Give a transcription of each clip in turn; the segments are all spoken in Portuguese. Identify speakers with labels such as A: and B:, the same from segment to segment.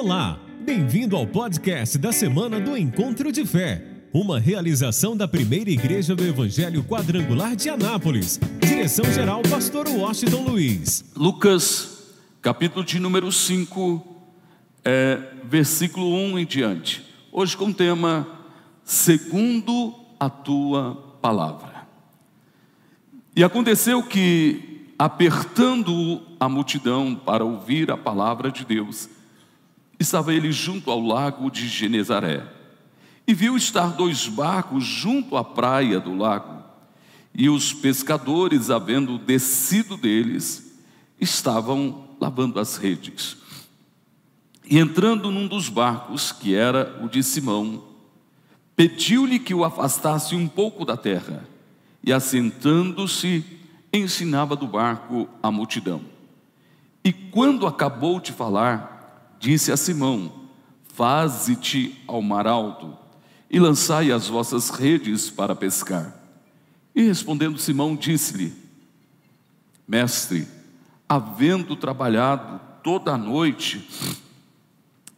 A: Olá, bem-vindo ao podcast da semana do Encontro de Fé, uma realização da primeira igreja do Evangelho Quadrangular de Anápolis. Direção-geral, Pastor Washington Luiz.
B: Lucas, capítulo de número 5, é, versículo 1 em diante. Hoje com o tema Segundo a tua palavra. E aconteceu que, apertando a multidão para ouvir a palavra de Deus, estava ele junto ao lago de Genezaré. E viu estar dois barcos junto à praia do lago. E os pescadores, havendo descido deles, estavam lavando as redes. E entrando num dos barcos, que era o de Simão, pediu-lhe que o afastasse um pouco da terra. E assentando-se, ensinava do barco a multidão. E quando acabou de falar, disse a Simão: Faze-te ao mar alto e lançai as vossas redes para pescar. E respondendo Simão, disse-lhe: Mestre, havendo trabalhado toda a noite,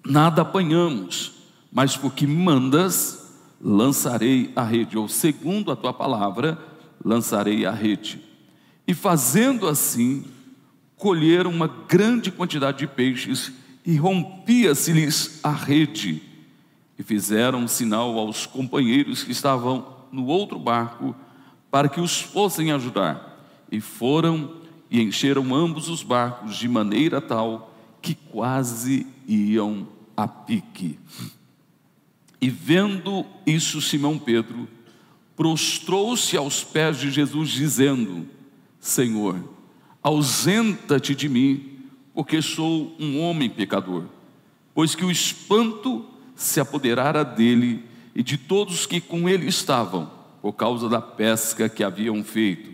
B: nada apanhamos, mas porque mandas, lançarei a rede, ou segundo a tua palavra, lançarei a rede. E fazendo assim, colheram uma grande quantidade de peixes e rompia-se-lhes a rede. E fizeram sinal aos companheiros que estavam no outro barco para que os fossem ajudar. E foram e encheram ambos os barcos de maneira tal que quase iam a pique. E vendo isso, Simão Pedro prostrou-se aos pés de Jesus, dizendo: Senhor, ausenta-te de mim porque sou um homem pecador. Pois que o espanto se apoderara dele e de todos que com ele estavam, por causa da pesca que haviam feito.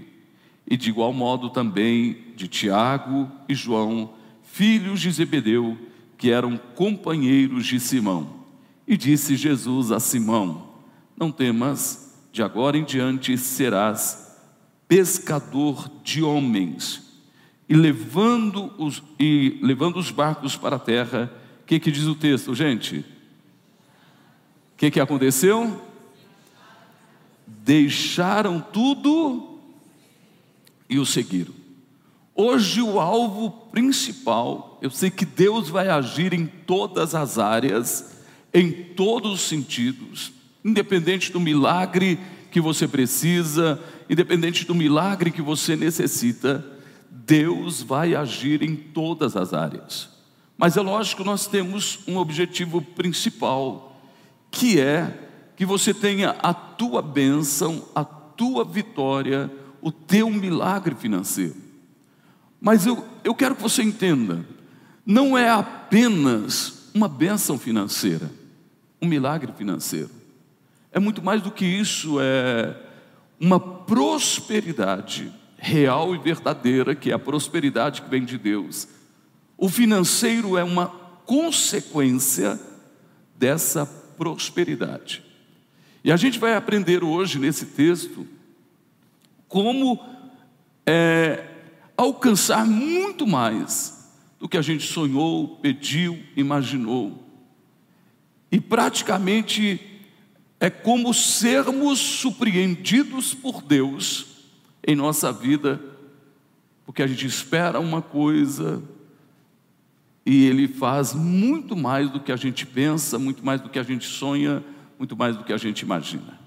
B: E de igual modo também de Tiago e João, filhos de Zebedeu, que eram companheiros de Simão. E disse Jesus a Simão: Não temas, de agora em diante serás pescador de homens e levando os, e levando os barcos para a terra. O que, que diz o texto, gente? O que, que aconteceu? Deixaram tudo e o seguiram. Hoje, o alvo principal, eu sei que Deus vai agir em todas as áreas, em todos os sentidos, independente do milagre que você precisa, independente do milagre que você necessita Deus vai agir em todas as áreas. Mas é lógico, nós temos um objetivo principal, que é que você tenha a tua bênção, a tua vitória, o teu milagre financeiro. Mas eu, eu quero que você entenda, não é apenas uma bênção financeira, um milagre financeiro. É muito mais do que isso, é uma prosperidade real e verdadeira, que é a prosperidade que vem de Deus. O financeiro é uma consequência dessa prosperidade. E a gente vai aprender hoje nesse texto como é, alcançar muito mais do que a gente sonhou, pediu, imaginou. E praticamente é como sermos surpreendidos por Deus em nossa vida, porque a gente espera uma coisa e Ele faz muito mais do que a gente pensa, muito mais do que a gente sonha, muito mais do que a gente imagina.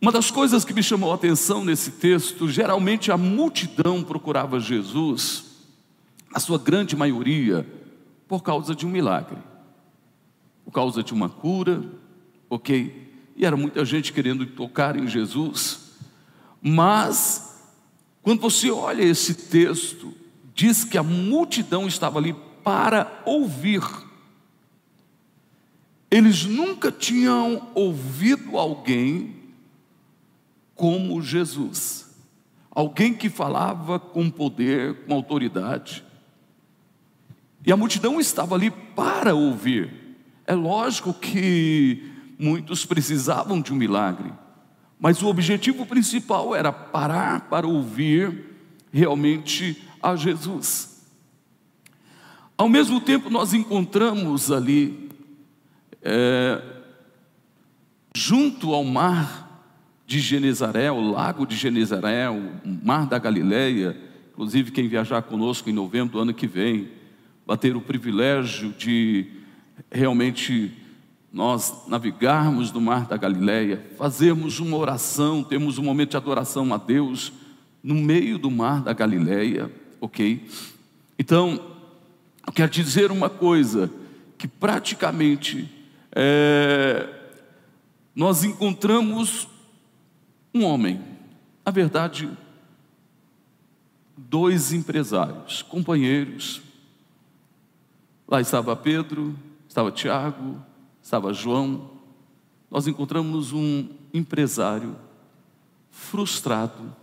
B: Uma das coisas que me chamou a atenção nesse texto, geralmente a multidão procurava Jesus, a sua grande maioria, por causa de um milagre, por causa de uma cura, ok? E era muita gente querendo tocar em Jesus, mas, quando você olha esse texto, diz que a multidão estava ali para ouvir. Eles nunca tinham ouvido alguém como Jesus, alguém que falava com poder, com autoridade. E a multidão estava ali para ouvir. É lógico que muitos precisavam de um milagre. Mas o objetivo principal era parar para ouvir realmente a Jesus. Ao mesmo tempo, nós encontramos ali, é, junto ao mar de Genezaré, o lago de Genezaré, o mar da Galileia, inclusive quem viajar conosco em novembro do ano que vem, vai ter o privilégio de realmente nós navegarmos no mar da Galileia, fazermos uma oração, temos um momento de adoração a Deus no meio do mar da Galileia, ok? Então, eu quero dizer uma coisa, que praticamente é, nós encontramos um homem, na verdade, dois empresários, companheiros. Lá estava Pedro, estava Tiago, estava João. Nós encontramos um empresário frustrado,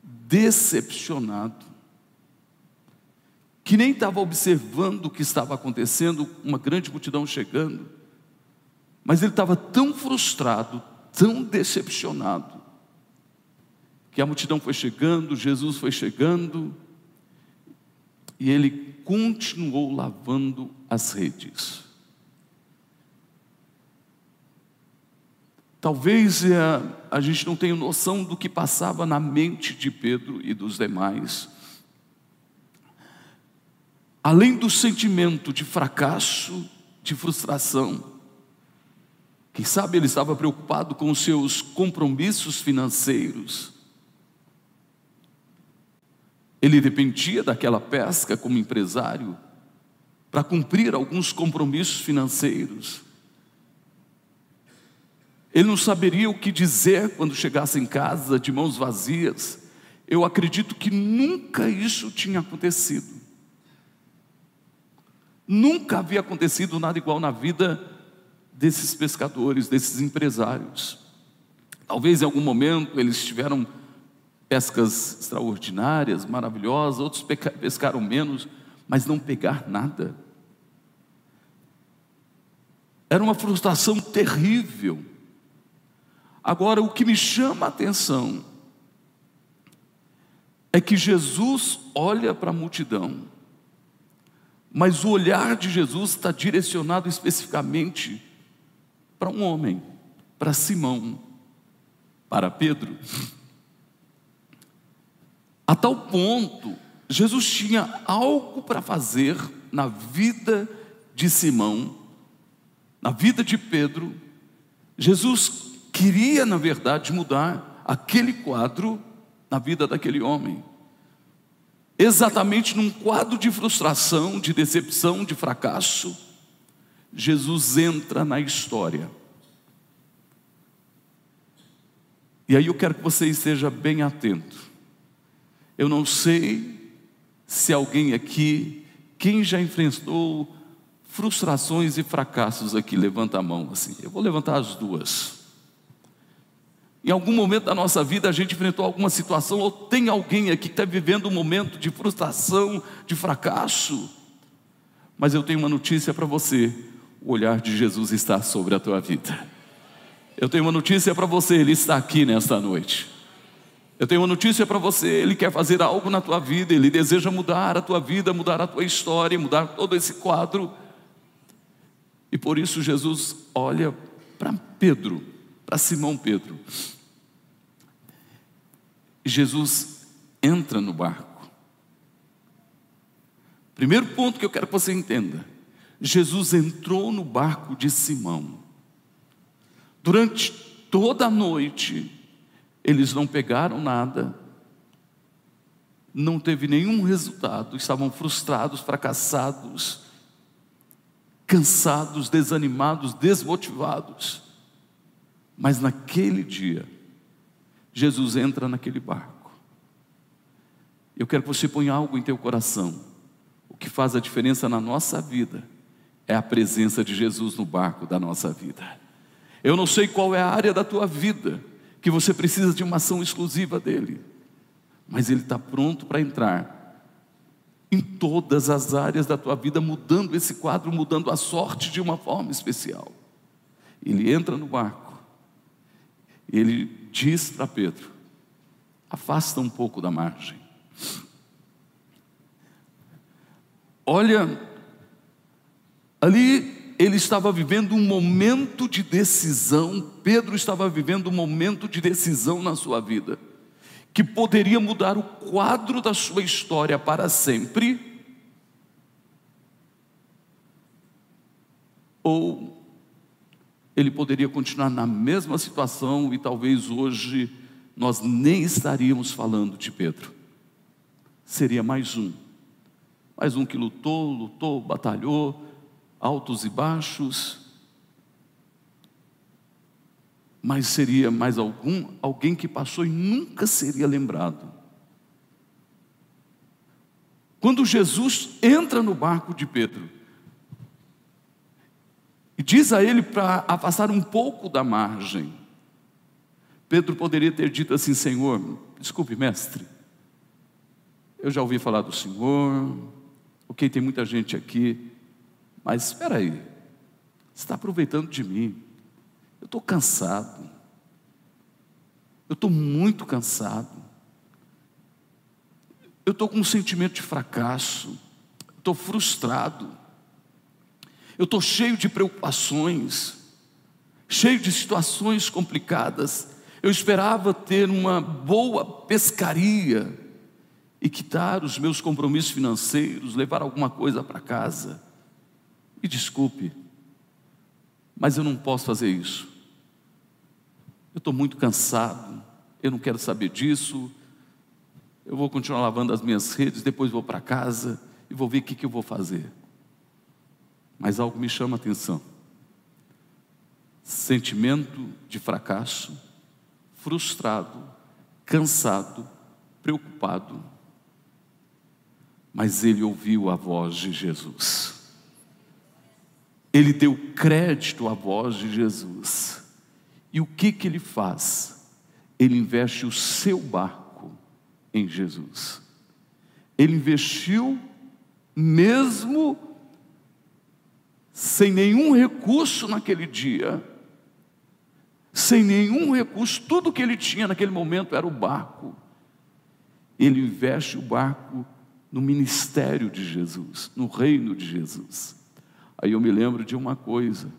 B: decepcionado, que nem estava observando o que estava acontecendo, uma grande multidão chegando, mas ele estava tão frustrado, tão decepcionado, que a multidão foi chegando, Jesus foi chegando, e ele continuou lavando as redes. Talvez a, é, a gente não tenha noção do que passava na mente de Pedro e dos demais. Além do sentimento de fracasso, de frustração, quem sabe ele estava preocupado com os seus compromissos financeiros. Ele dependia daquela pesca como empresário para cumprir alguns compromissos financeiros. Ele não saberia o que dizer quando chegasse em casa de mãos vazias. Eu acredito que nunca isso tinha acontecido. Nunca havia acontecido nada igual na vida desses pescadores, desses empresários. Talvez em algum momento eles tiveram pescas extraordinárias, maravilhosas, outros pescaram menos, mas não pegar nada. Era uma frustração terrível. Agora, o que me chama a atenção é que Jesus olha para a multidão, mas o olhar de Jesus está direcionado especificamente para um homem, para Simão, para Pedro. A tal ponto, Jesus tinha algo para fazer na vida de Simão, na vida de Pedro. Jesus queria, na verdade, mudar aquele quadro na vida daquele homem. Exatamente num quadro de frustração, de decepção, de fracasso, Jesus entra na história. E aí eu quero que você esteja bem atento. Eu não sei se alguém aqui, quem já enfrentou frustrações e fracassos aqui, levanta a mão assim. Eu vou levantar as duas. Em algum momento da nossa vida a gente enfrentou alguma situação, ou tem alguém aqui que está vivendo um momento de frustração, de fracasso. Mas eu tenho uma notícia para você: o olhar de Jesus está sobre a tua vida. Eu tenho uma notícia para você, Ele está aqui nesta noite. Eu tenho uma notícia para você, Ele quer fazer algo na tua vida, Ele deseja mudar a tua vida, mudar a tua história, mudar todo esse quadro. E por isso Jesus olha para Pedro para Simão Pedro. Jesus entra no barco. Primeiro ponto que eu quero que você entenda: Jesus entrou no barco de Simão. Durante toda a noite, eles não pegaram nada, não teve nenhum resultado, estavam frustrados, fracassados, cansados, desanimados, desmotivados. Mas naquele dia, Jesus entra naquele barco. Eu quero que você ponha algo em teu coração. O que faz a diferença na nossa vida é a presença de Jesus no barco da nossa vida. Eu não sei qual é a área da tua vida que você precisa de uma ação exclusiva dele, mas ele está pronto para entrar em todas as áreas da tua vida, mudando esse quadro, mudando a sorte de uma forma especial. Ele entra no barco ele diz para Pedro: afasta um pouco da margem. Olha, ali ele estava vivendo um momento de decisão, Pedro estava vivendo um momento de decisão na sua vida, que poderia mudar o quadro da sua história para sempre, ou ele poderia continuar na mesma situação e talvez hoje nós nem estaríamos falando de Pedro. Seria mais um, mais um que lutou, lutou, batalhou, altos e baixos. Mas seria mais algum, alguém que passou e nunca seria lembrado. Quando Jesus entra no barco de Pedro, e diz a ele para afastar um pouco da margem. Pedro poderia ter dito assim: Senhor, desculpe, mestre, eu já ouvi falar do Senhor, ok, tem muita gente aqui, mas espera aí, você está aproveitando de mim, eu estou cansado, eu estou muito cansado, eu estou com um sentimento de fracasso, estou frustrado, eu estou cheio de preocupações, cheio de situações complicadas. Eu esperava ter uma boa pescaria e quitar os meus compromissos financeiros, levar alguma coisa para casa. E desculpe, mas eu não posso fazer isso. Eu estou muito cansado, eu não quero saber disso. Eu vou continuar lavando as minhas redes, depois vou para casa e vou ver o que, que eu vou fazer. Mas algo me chama a atenção. Sentimento de fracasso, frustrado, cansado, preocupado. Mas ele ouviu a voz de Jesus. Ele deu crédito à voz de Jesus. E o que que ele faz? Ele investe o seu barco em Jesus. Ele investiu mesmo sem nenhum recurso naquele dia, sem nenhum recurso, tudo que ele tinha naquele momento era o barco. Ele investe o barco no ministério de Jesus, no reino de Jesus. Aí eu me lembro de uma coisa.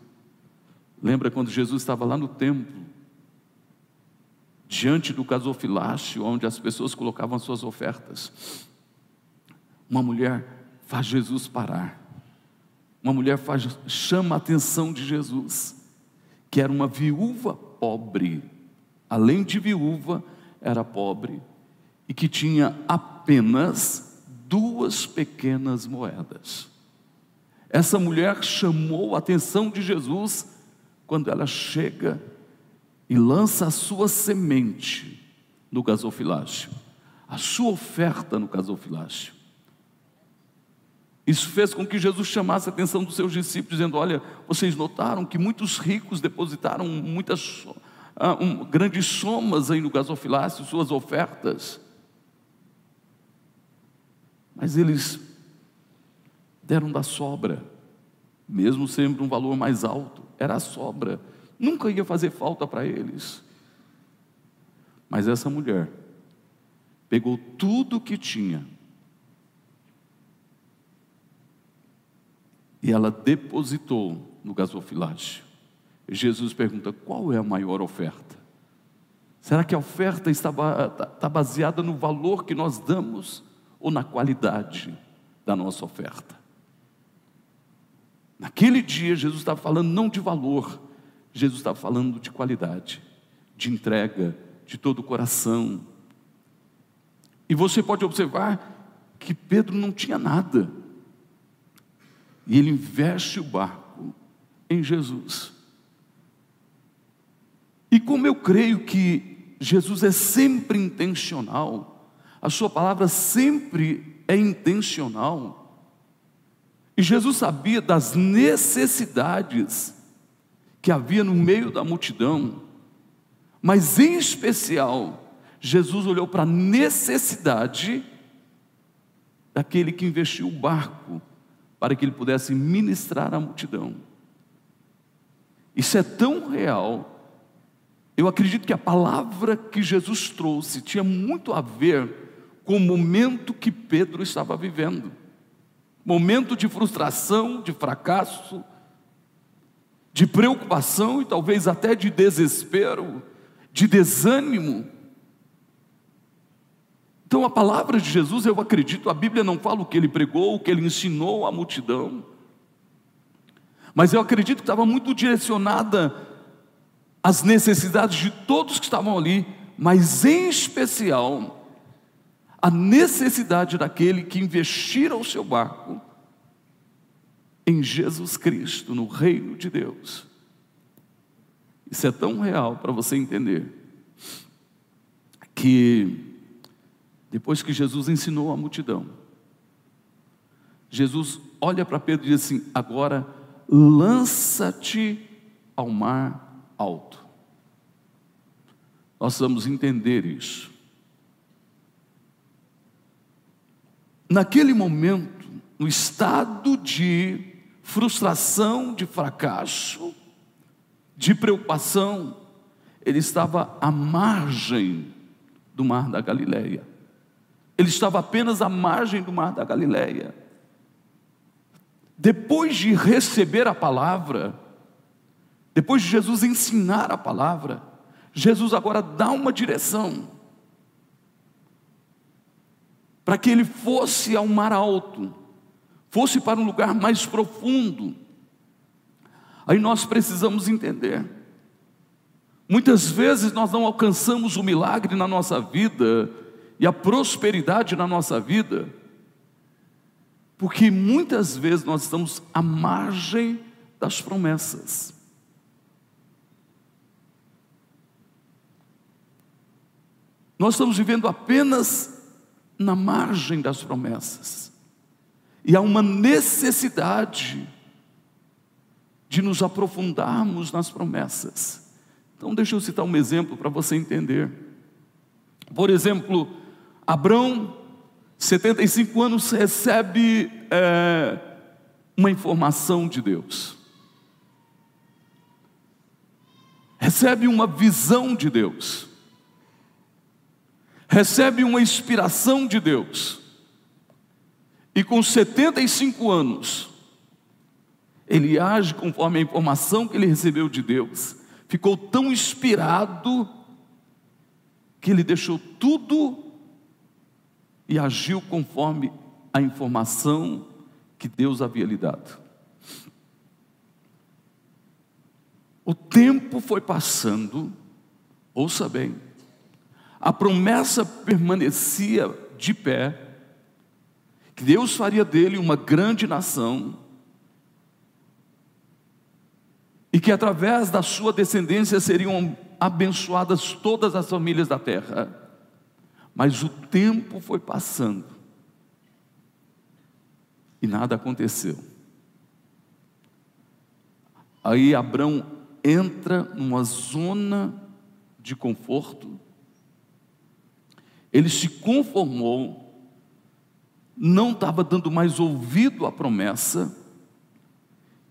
B: Lembra quando Jesus estava lá no templo, diante do gasofilácio, onde as pessoas colocavam suas ofertas? Uma mulher faz Jesus parar uma mulher faz, chama a atenção de Jesus, que era uma viúva pobre, além de viúva, era pobre, e que tinha apenas duas pequenas moedas. Essa mulher chamou a atenção de Jesus quando ela chega e lança a sua semente no gasofilácio, a sua oferta no gasofilácio. Isso fez com que Jesus chamasse a atenção dos seus discípulos, dizendo: Olha, vocês notaram que muitos ricos depositaram muitas uh, um, grandes somas aí no gasofilácio, suas ofertas. Mas eles deram da sobra, mesmo sempre um valor mais alto, era a sobra, nunca ia fazer falta para eles. Mas essa mulher pegou tudo o que tinha, e ela depositou no gasofilácio. Jesus pergunta: qual é a maior oferta? Será que a oferta está, está baseada no valor que nós damos ou na qualidade da nossa oferta? Naquele dia, Jesus estava falando não de valor, Jesus estava falando de qualidade, de entrega, de todo o coração. E você pode observar que Pedro não tinha nada, e ele investe o barco em Jesus. E como eu creio que Jesus é sempre intencional, a sua palavra sempre é intencional, e Jesus sabia das necessidades que havia no meio da multidão, mas em especial, Jesus olhou para a necessidade daquele que investiu o barco para que ele pudesse ministrar à multidão. Isso é tão real. Eu acredito que a palavra que Jesus trouxe tinha muito a ver com o momento que Pedro estava vivendo. momento de frustração, de fracasso, de preocupação e talvez até de desespero, de desânimo. Então a palavra de Jesus, eu acredito, a Bíblia não fala o que ele pregou, o que ele ensinou à multidão, mas eu acredito que estava muito direcionada às necessidades de todos que estavam ali, mas em especial a necessidade daquele que investira o seu barco em Jesus Cristo, no reino de Deus. Isso é tão real para você entender que depois que Jesus ensinou a multidão, Jesus olha para Pedro e diz assim: agora lança-te ao mar alto. Nós vamos entender isso. Naquele momento, no estado de frustração, de fracasso, de preocupação, ele estava à margem do mar da Galileia. Ele estava apenas à margem do mar da Galileia. Depois de receber a palavra, depois de Jesus ensinar a palavra, Jesus agora dá uma direção para que ele fosse ao mar alto, fosse para um lugar mais profundo. Aí nós precisamos entender. Muitas vezes nós não alcançamos o milagre na nossa vida e a prosperidade na nossa vida, porque muitas vezes nós estamos à margem das promessas. Nós estamos vivendo apenas na margem das promessas. E há uma necessidade de nos aprofundarmos nas promessas. Então, deixa eu citar um exemplo para você entender. Por exemplo, Abraão, 75 anos, recebe é, uma informação de Deus, recebe uma visão de Deus. Recebe uma inspiração de Deus, e com 75 anos, ele age conforme a informação que ele recebeu de Deus, ficou tão inspirado, que ele deixou tudo e agiu conforme a informação que Deus havia lhe dado. O tempo foi passando, ouça bem, a promessa permanecia de pé, que Deus faria dele uma grande nação, e que através da sua descendência seriam abençoadas todas as famílias da terra. Mas o tempo foi passando e nada aconteceu. Aí Abraão entra numa zona de conforto, ele se conformou, não estava dando mais ouvido à promessa,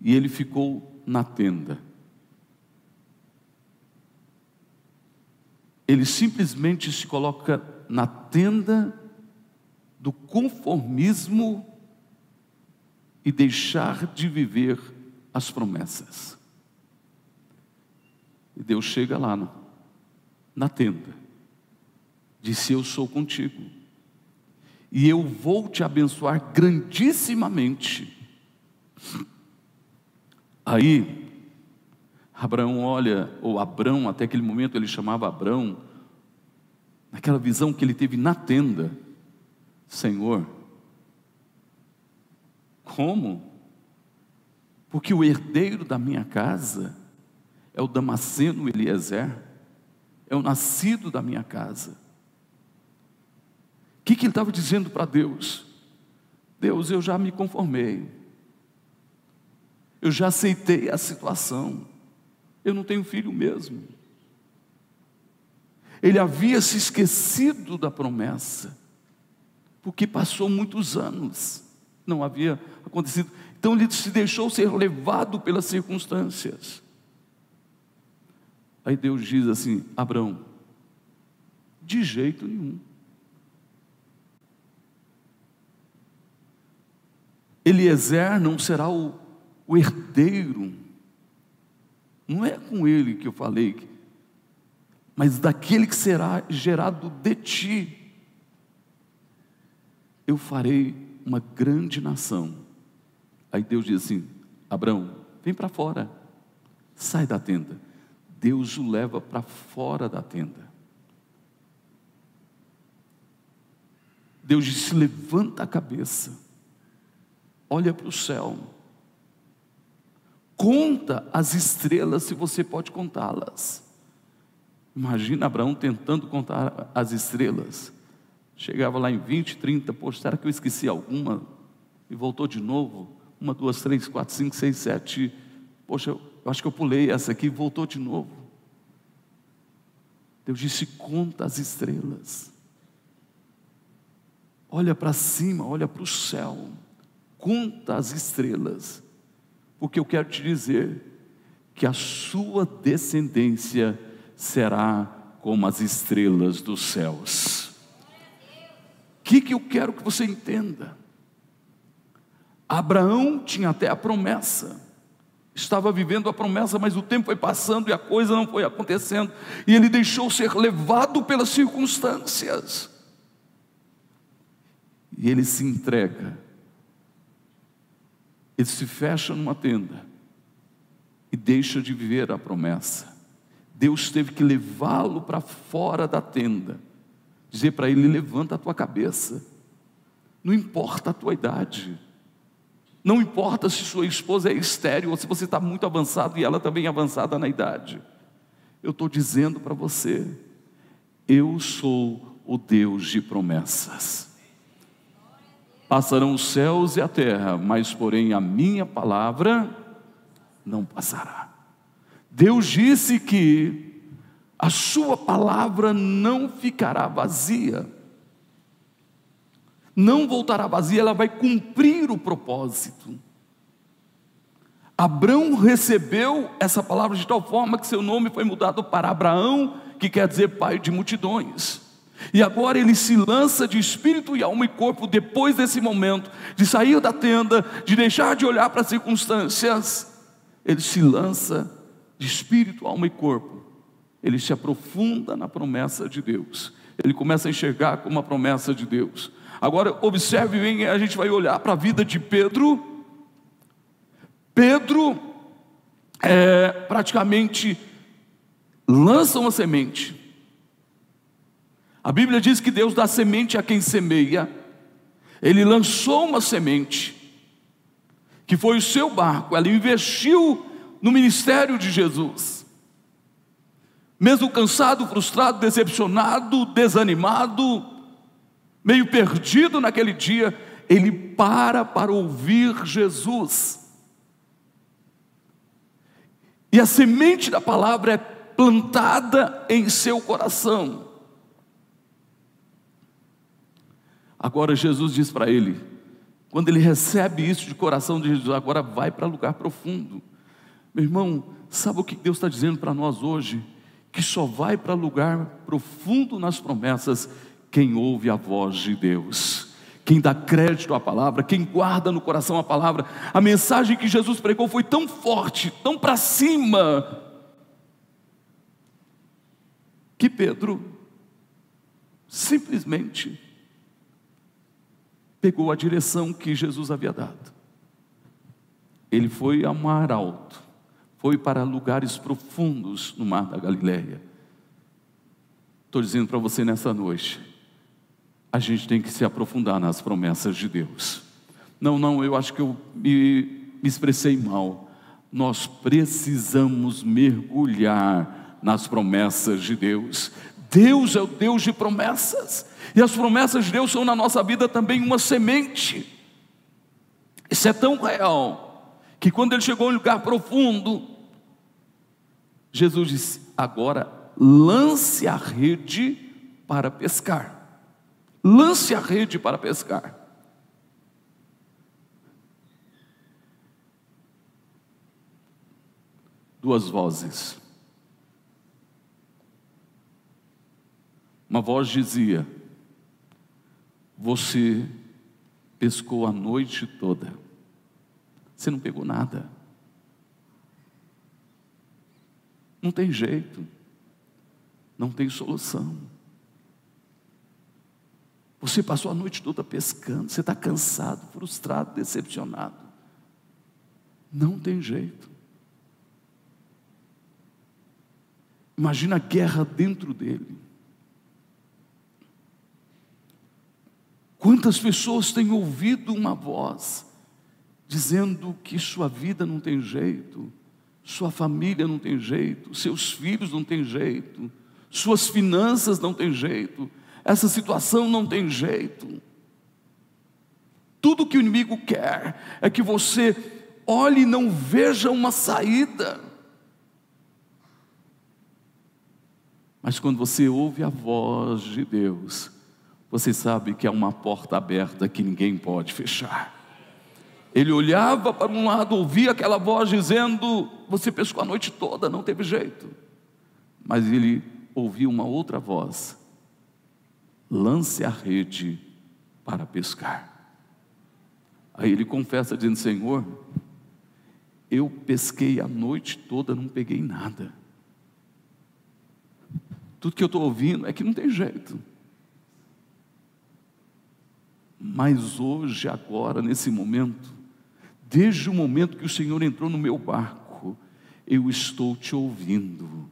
B: e ele ficou na tenda. Ele simplesmente se coloca na tenda do conformismo e deixar de viver as promessas. E Deus chega lá no, na tenda disse: Eu sou contigo, e eu vou te abençoar grandissimamente. Aí, Abraão olha, ou Abrão, até aquele momento ele chamava Abrão, naquela visão que ele teve na tenda: Senhor, como? Porque o herdeiro da minha casa é o Damasceno Eliezer, é o nascido da minha casa. O que, que ele estava dizendo para Deus? Deus, eu já me conformei, eu já aceitei a situação, eu não tenho filho mesmo. Ele havia se esquecido da promessa, porque passou muitos anos, não havia acontecido. Então ele se deixou ser levado pelas circunstâncias. Aí Deus diz assim: Abraão, de jeito nenhum. Eliezer não será o, o herdeiro. Não é com ele que eu falei, mas daquele que será gerado de ti. Eu farei uma grande nação. Aí Deus diz assim: Abraão, vem para fora, sai da tenda. Deus o leva para fora da tenda. Deus disse: levanta a cabeça, olha para o céu, conta as estrelas se você pode contá-las. Imagina Abraão tentando contar as estrelas. Chegava lá em 20, 30, poxa, será que eu esqueci alguma? E voltou de novo. Uma, duas, três, quatro, cinco, seis, sete. Poxa, eu acho que eu pulei essa aqui e voltou de novo. Deus disse: conta as estrelas. Olha para cima, olha para o céu. Conta as estrelas. Porque eu quero te dizer que a sua descendência será como as estrelas dos céus. O que, que eu quero que você entenda? Abraão tinha até a promessa, estava vivendo a promessa, mas o tempo foi passando e a coisa não foi acontecendo, e ele deixou ser levado pelas circunstâncias, e ele se entrega, ele se fecha numa tenda e deixa de viver a promessa. Deus teve que levá-lo para fora da tenda, dizer para ele: levanta a tua cabeça, não importa a tua idade, não importa se sua esposa é estéril ou se você está muito avançado e ela também é avançada na idade. Eu estou dizendo para você, eu sou o Deus de promessas. Passarão os céus e a terra, mas porém a minha palavra não passará. Deus disse que a sua palavra não ficará vazia, não voltará vazia, ela vai cumprir o propósito. Abraão recebeu essa palavra de tal forma que seu nome foi mudado para Abraão, que quer dizer pai de multidões. E agora ele se lança de espírito e alma e corpo depois desse momento, de sair da tenda, de deixar de olhar para as circunstâncias, ele se lança de espírito, alma e corpo, ele se aprofunda na promessa de Deus. Ele começa a enxergar como a promessa de Deus. Agora, observe bem, a gente vai olhar para a vida de Pedro. Pedro é, praticamente lança uma semente. A Bíblia diz que Deus dá semente a quem semeia. Ele lançou uma semente, que foi o seu barco. Ele investiu no ministério de Jesus. Mesmo cansado, frustrado, decepcionado, desanimado, meio perdido naquele dia, ele para para ouvir Jesus. E a semente da palavra é plantada em seu coração. Agora Jesus diz para ele, quando ele recebe isso de coração de Jesus, agora vai para lugar profundo. Meu irmão, sabe o que Deus está dizendo para nós hoje? Que só vai para lugar profundo nas promessas quem ouve a voz de Deus, quem dá crédito à palavra, quem guarda no coração a palavra. A mensagem que Jesus pregou foi tão forte, tão para cima, que Pedro simplesmente pegou a direção que Jesus havia dado. Ele foi a mar alto foi para lugares profundos no mar da Galileia. Estou dizendo para você nessa noite, a gente tem que se aprofundar nas promessas de Deus. Não, não, eu acho que eu me, me expressei mal. Nós precisamos mergulhar nas promessas de Deus. Deus é o Deus de promessas, e as promessas de Deus são na nossa vida também uma semente. Isso é tão real que quando ele chegou em um lugar profundo, Jesus disse: agora lance a rede para pescar. Lance a rede para pescar. Duas vozes. Uma voz dizia: Você pescou a noite toda Você não pegou nada. Não tem jeito. Não tem solução. Você passou a noite toda pescando, você está cansado, frustrado, decepcionado. Não tem jeito. Imagina a guerra dentro dele. Quantas pessoas têm ouvido uma voz dizendo que sua vida não tem jeito, sua família não tem jeito, seus filhos não tem jeito, suas finanças não tem jeito, essa situação não tem jeito. Tudo que o inimigo quer é que você olhe e não veja uma saída. Mas quando você ouve a voz de Deus, você sabe que há uma porta aberta que ninguém pode fechar. Ele olhava para um lado, ouvia aquela voz dizendo: Você pescou a noite toda, não teve jeito. Mas ele ouviu uma outra voz: Lance a rede para pescar. Aí ele confessa, dizendo: Senhor, eu pesquei a noite toda, não peguei nada. Tudo que eu estou ouvindo é que não tem jeito. Mas hoje, agora, nesse momento, desde o momento que o Senhor entrou no meu barco, eu estou te ouvindo,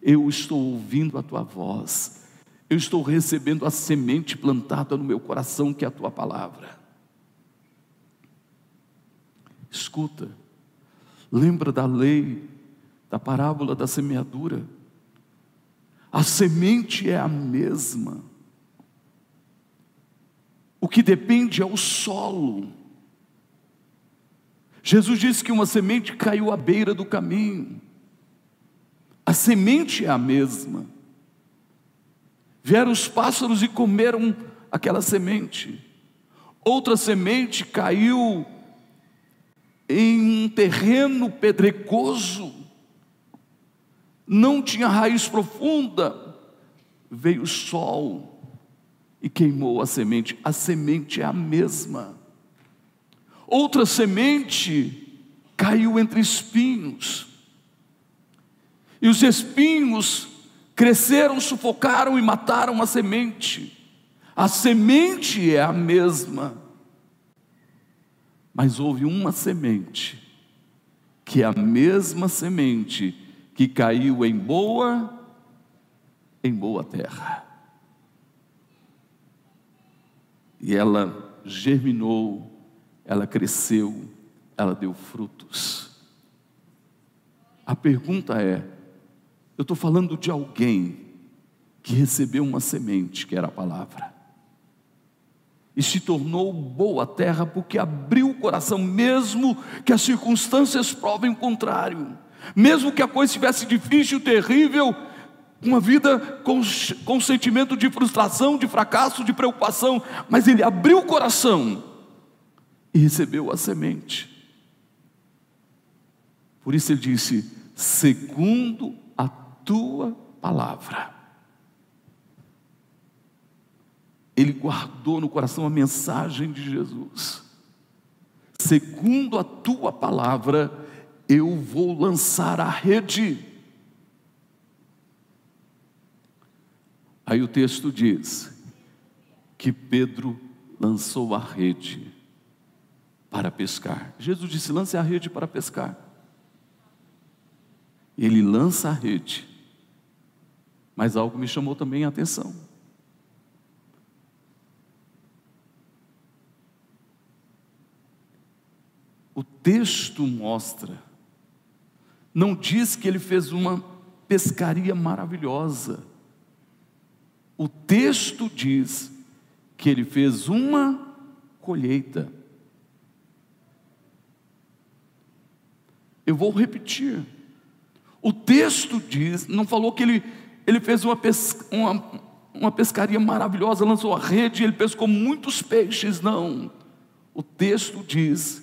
B: eu estou ouvindo a tua voz, eu estou recebendo a semente plantada no meu coração, que é a tua palavra. Escuta, lembra da lei, da parábola da semeadura a semente é a mesma. O que depende é o solo. Jesus disse que uma semente caiu à beira do caminho. A semente é a mesma. Vieram os pássaros e comeram aquela semente. Outra semente caiu em um terreno pedregoso não tinha raiz profunda, veio o sol e queimou a semente. A semente é a mesma. Outra semente caiu entre espinhos, e os espinhos cresceram, sufocaram e mataram a semente. A semente é a mesma, mas houve uma semente, que é a mesma semente que caiu em boa, em boa terra. E ela germinou, ela cresceu, ela deu frutos. A pergunta é: eu estou falando de alguém que recebeu uma semente, que era a palavra, e se tornou boa terra porque abriu o coração, mesmo que as circunstâncias provem o contrário mesmo que a coisa estivesse difícil, terrível, uma vida com, com sentimento de frustração, de fracasso, de preocupação, mas ele abriu o coração e recebeu a semente. Por isso ele disse: segundo a tua palavra. Ele guardou no coração a mensagem de Jesus. Segundo a tua palavra, eu vou lançar a rede. Aí o texto diz que Pedro lançou a rede para pescar. Jesus disse: lance a rede para pescar. Ele lança a rede, mas algo me chamou também a atenção. O texto mostra não diz que ele fez uma pescaria maravilhosa. O texto diz que ele fez uma colheita. Eu vou repetir. O texto diz, não falou que ele, ele fez uma, pes, uma, uma pescaria maravilhosa, lançou a rede, ele pescou muitos peixes, não. O texto diz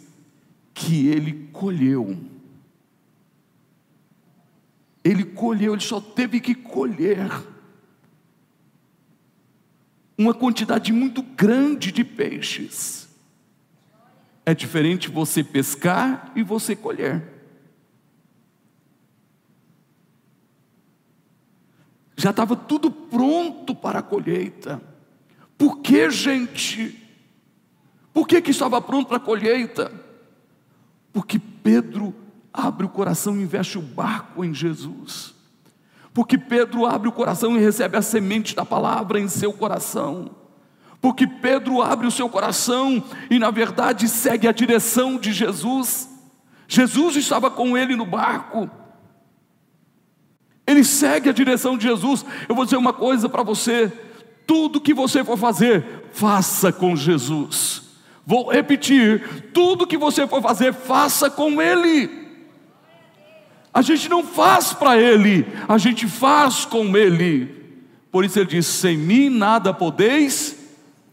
B: que ele colheu ele colheu, ele só teve que colher uma quantidade muito grande de peixes. é diferente você pescar e você colher. Já estava tudo pronto para a colheita. Por que, gente? Por que, que estava pronto para a colheita? Porque Pedro abre o coração e investe o barco em Jesus. Porque Pedro abre o coração e recebe a semente da palavra em seu coração. Porque Pedro abre o seu coração e, na verdade, segue a direção de Jesus. Jesus estava com ele no barco. Ele segue a direção de Jesus. Eu vou dizer uma coisa para você: tudo que você for fazer, faça com Jesus. Vou repetir: tudo que você for fazer, faça com Ele. A gente não faz para Ele, a gente faz com Ele. Por isso ele diz: sem mim nada podeis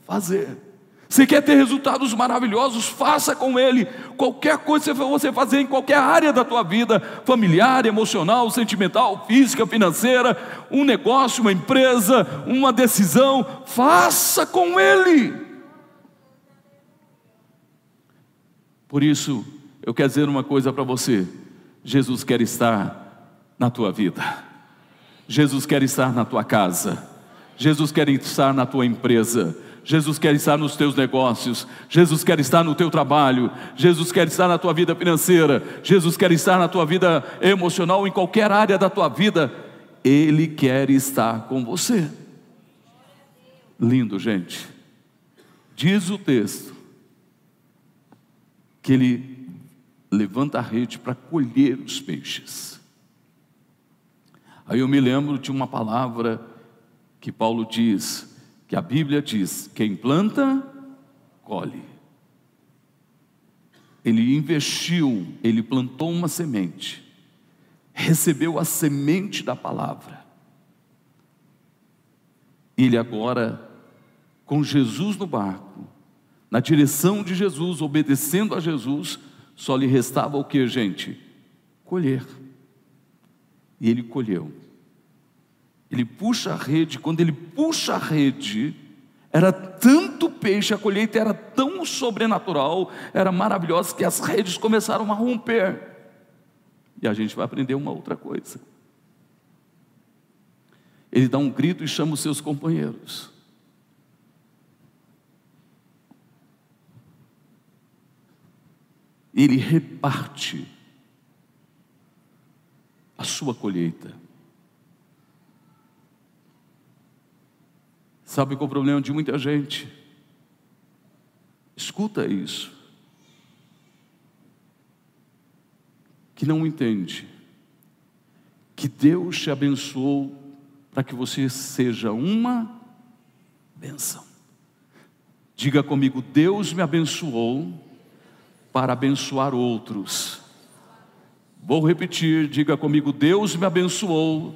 B: fazer. Você quer ter resultados maravilhosos? Faça com Ele. Qualquer coisa que você fazer em qualquer área da tua vida, familiar, emocional, sentimental, física, financeira, um negócio, uma empresa, uma decisão, faça com Ele. Por isso, eu quero dizer uma coisa para você: Jesus quer estar na tua vida, Jesus quer estar na tua casa, Jesus quer estar na tua empresa. Jesus quer estar nos teus negócios, Jesus quer estar no teu trabalho, Jesus quer estar na tua vida financeira, Jesus quer estar na tua vida emocional, em qualquer área da tua vida, Ele quer estar com você. Lindo, gente. Diz o texto que ele levanta a rede para colher os peixes. Aí eu me lembro de uma palavra que Paulo diz, que a Bíblia diz: quem planta, colhe. Ele investiu, ele plantou uma semente, recebeu a semente da palavra. Ele agora, com Jesus no barco, na direção de Jesus, obedecendo a Jesus, só lhe restava o que, gente? Colher. E ele colheu. Ele puxa a rede, quando ele puxa a rede, era tanto peixe, a colheita era tão sobrenatural, era maravilhosa, que as redes começaram a romper. E a gente vai aprender uma outra coisa. Ele dá um grito e chama os seus companheiros. Ele reparte a sua colheita. Sabe qual é o problema de muita gente? Escuta isso. Que não entende que Deus te abençoou para que você seja uma benção. Diga comigo, Deus me abençoou para abençoar outros. Vou repetir, diga comigo, Deus me abençoou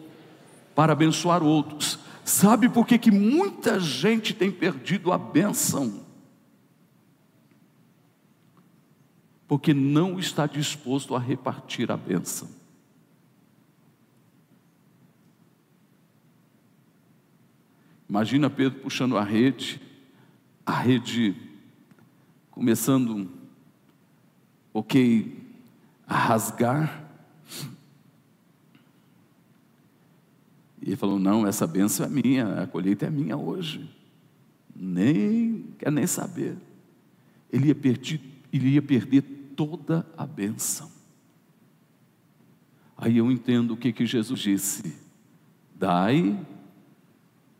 B: para abençoar outros. Sabe por que, que muita gente tem perdido a benção? Porque não está disposto a repartir a benção. Imagina Pedro puxando a rede, a rede começando, ok, a rasgar, E ele falou: Não, essa benção é minha, a colheita é minha hoje. Nem quer nem saber. Ele ia perder, ele ia perder toda a benção. Aí eu entendo o que, que Jesus disse: Dai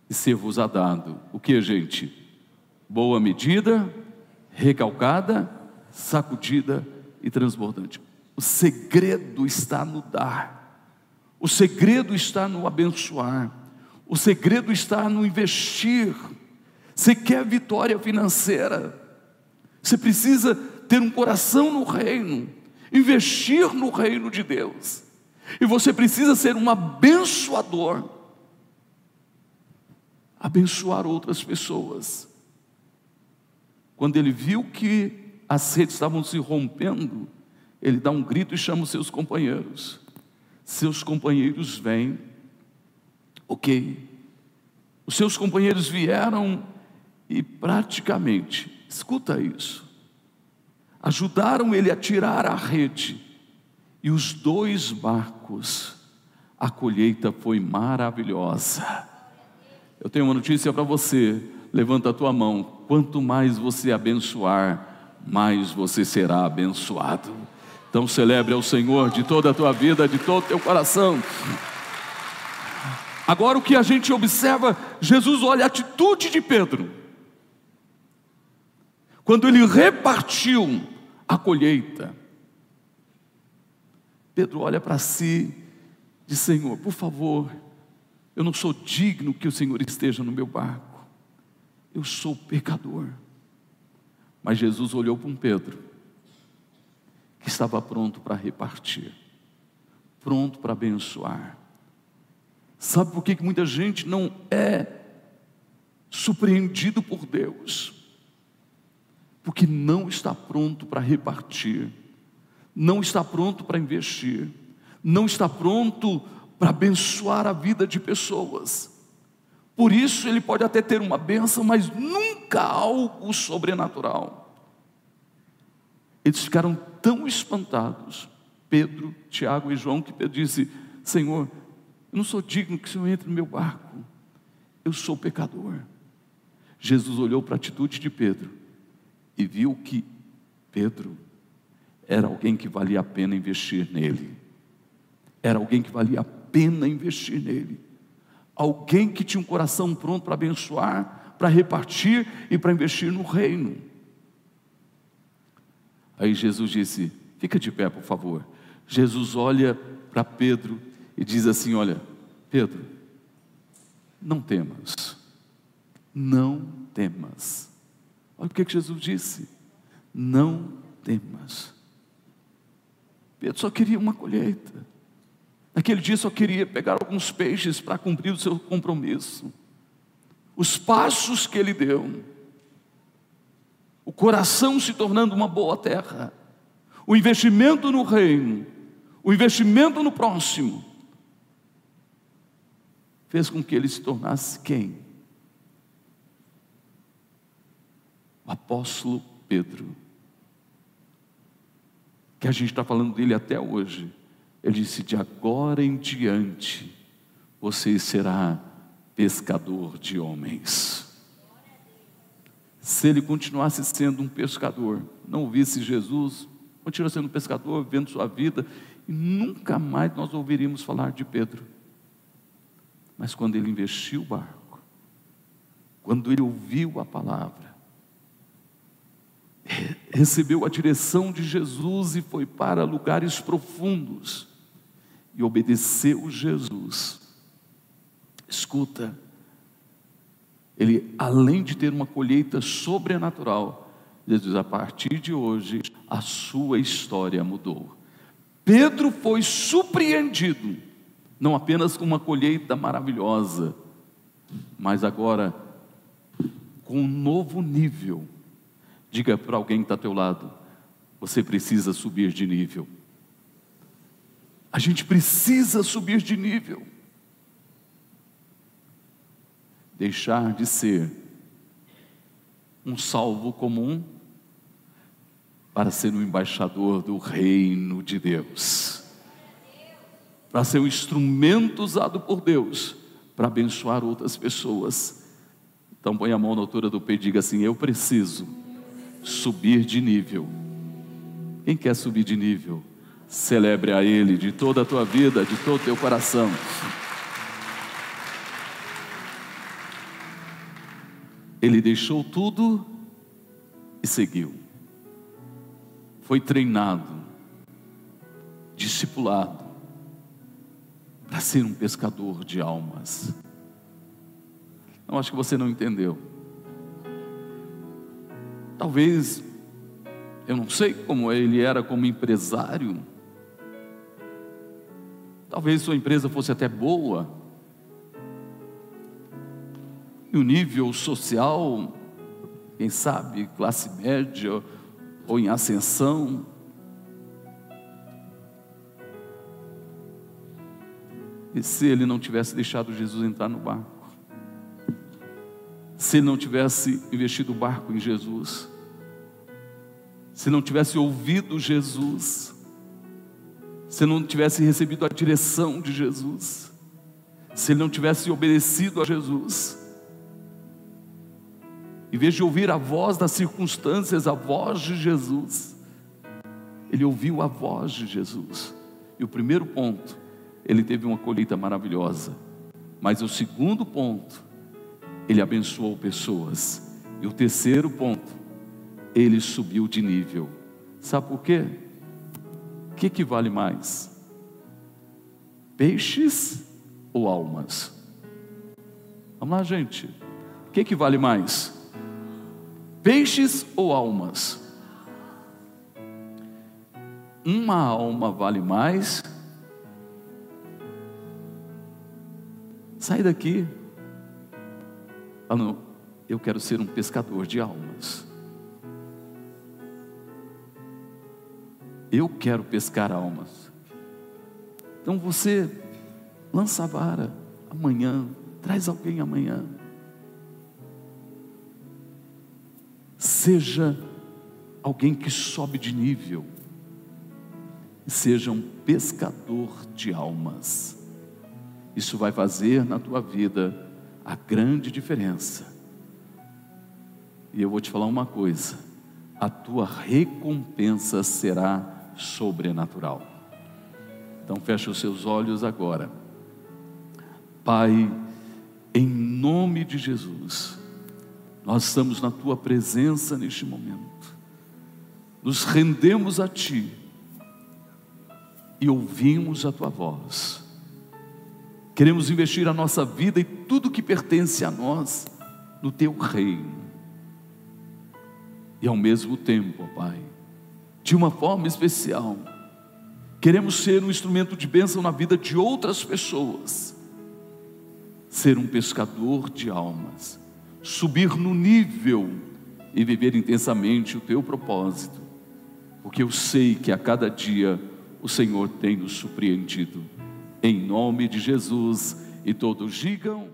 B: e ser-vos-á dado. O que, gente? Boa medida, recalcada, sacudida e transbordante. O segredo está no dar. O segredo está no abençoar, o segredo está no investir. Você quer vitória financeira, você precisa ter um coração no reino, investir no reino de Deus, e você precisa ser um abençoador. Abençoar outras pessoas. Quando ele viu que as redes estavam se rompendo, ele dá um grito e chama os seus companheiros seus companheiros vêm, ok. Os seus companheiros vieram e praticamente, escuta isso, ajudaram ele a tirar a rede e os dois barcos. A colheita foi maravilhosa. Eu tenho uma notícia para você. Levanta a tua mão. Quanto mais você abençoar, mais você será abençoado. Então celebre ao Senhor de toda a tua vida, de todo o teu coração. Agora o que a gente observa, Jesus olha a atitude de Pedro. Quando ele repartiu a colheita, Pedro olha para si e diz: Senhor, por favor, eu não sou digno que o Senhor esteja no meu barco, eu sou pecador. Mas Jesus olhou para um Pedro, estava pronto para repartir, pronto para abençoar. Sabe por que muita gente não é surpreendido por Deus? Porque não está pronto para repartir, não está pronto para investir, não está pronto para abençoar a vida de pessoas. Por isso ele pode até ter uma benção, mas nunca algo sobrenatural. Eles ficaram tão espantados, Pedro, Tiago e João, que Pedro disse: Senhor, eu não sou digno que o Senhor entre no meu barco. Eu sou pecador. Jesus olhou para a atitude de Pedro e viu que Pedro era alguém que valia a pena investir nele. Era alguém que valia a pena investir nele. Alguém que tinha um coração pronto para abençoar, para repartir e para investir no reino. Aí Jesus disse: Fica de pé, por favor. Jesus olha para Pedro e diz assim: Olha, Pedro, não temas, não temas. Olha o que Jesus disse: Não temas. Pedro só queria uma colheita. Naquele dia só queria pegar alguns peixes para cumprir o seu compromisso. Os passos que ele deu, o coração se tornando uma boa terra, o investimento no reino, o investimento no próximo, fez com que ele se tornasse quem? O apóstolo Pedro. Que a gente está falando dele até hoje. Ele disse: de agora em diante, você será pescador de homens. Se ele continuasse sendo um pescador, não visse Jesus, continua sendo um pescador, vivendo sua vida, e nunca mais nós ouviríamos falar de Pedro. Mas quando ele investiu o barco, quando ele ouviu a palavra, recebeu a direção de Jesus e foi para lugares profundos e obedeceu Jesus. Escuta, ele além de ter uma colheita sobrenatural, Jesus, a partir de hoje, a sua história mudou. Pedro foi surpreendido não apenas com uma colheita maravilhosa, mas agora com um novo nível. Diga para alguém que está ao teu lado: você precisa subir de nível. A gente precisa subir de nível. Deixar de ser um salvo comum para ser um embaixador do reino de Deus para ser um instrumento usado por Deus para abençoar outras pessoas. Então põe a mão na altura do peito e diga assim: Eu preciso subir de nível. Quem quer subir de nível? Celebre a Ele de toda a tua vida, de todo o teu coração. Ele deixou tudo e seguiu. Foi treinado, discipulado, para ser um pescador de almas. Não acho que você não entendeu. Talvez, eu não sei como ele era como empresário. Talvez sua empresa fosse até boa. E o nível social, quem sabe, classe média ou em ascensão. E se ele não tivesse deixado Jesus entrar no barco? Se ele não tivesse investido o barco em Jesus? se não tivesse ouvido Jesus, se não tivesse recebido a direção de Jesus, se ele não tivesse obedecido a Jesus, em vez de ouvir a voz das circunstâncias, a voz de Jesus, ele ouviu a voz de Jesus. E o primeiro ponto, ele teve uma colheita maravilhosa. Mas o segundo ponto, ele abençoou pessoas. E o terceiro ponto, ele subiu de nível. Sabe por quê? O que, que vale mais? Peixes ou almas? Vamos lá, gente. O que, que vale mais? Peixes ou almas? Uma alma vale mais. Sai daqui. Falando, eu quero ser um pescador de almas. Eu quero pescar almas. Então você lança a vara amanhã, traz alguém amanhã. Seja alguém que sobe de nível. Seja um pescador de almas. Isso vai fazer na tua vida a grande diferença. E eu vou te falar uma coisa: a tua recompensa será sobrenatural. Então feche os seus olhos agora. Pai, em nome de Jesus, nós estamos na tua presença neste momento. Nos rendemos a ti e ouvimos a tua voz. Queremos investir a nossa vida e tudo que pertence a nós no teu reino. E ao mesmo tempo, Pai, de uma forma especial. Queremos ser um instrumento de bênção na vida de outras pessoas, ser um pescador de almas, subir no nível e viver intensamente o teu propósito, porque eu sei que a cada dia o Senhor tem nos surpreendido. Em nome de Jesus, e todos digam.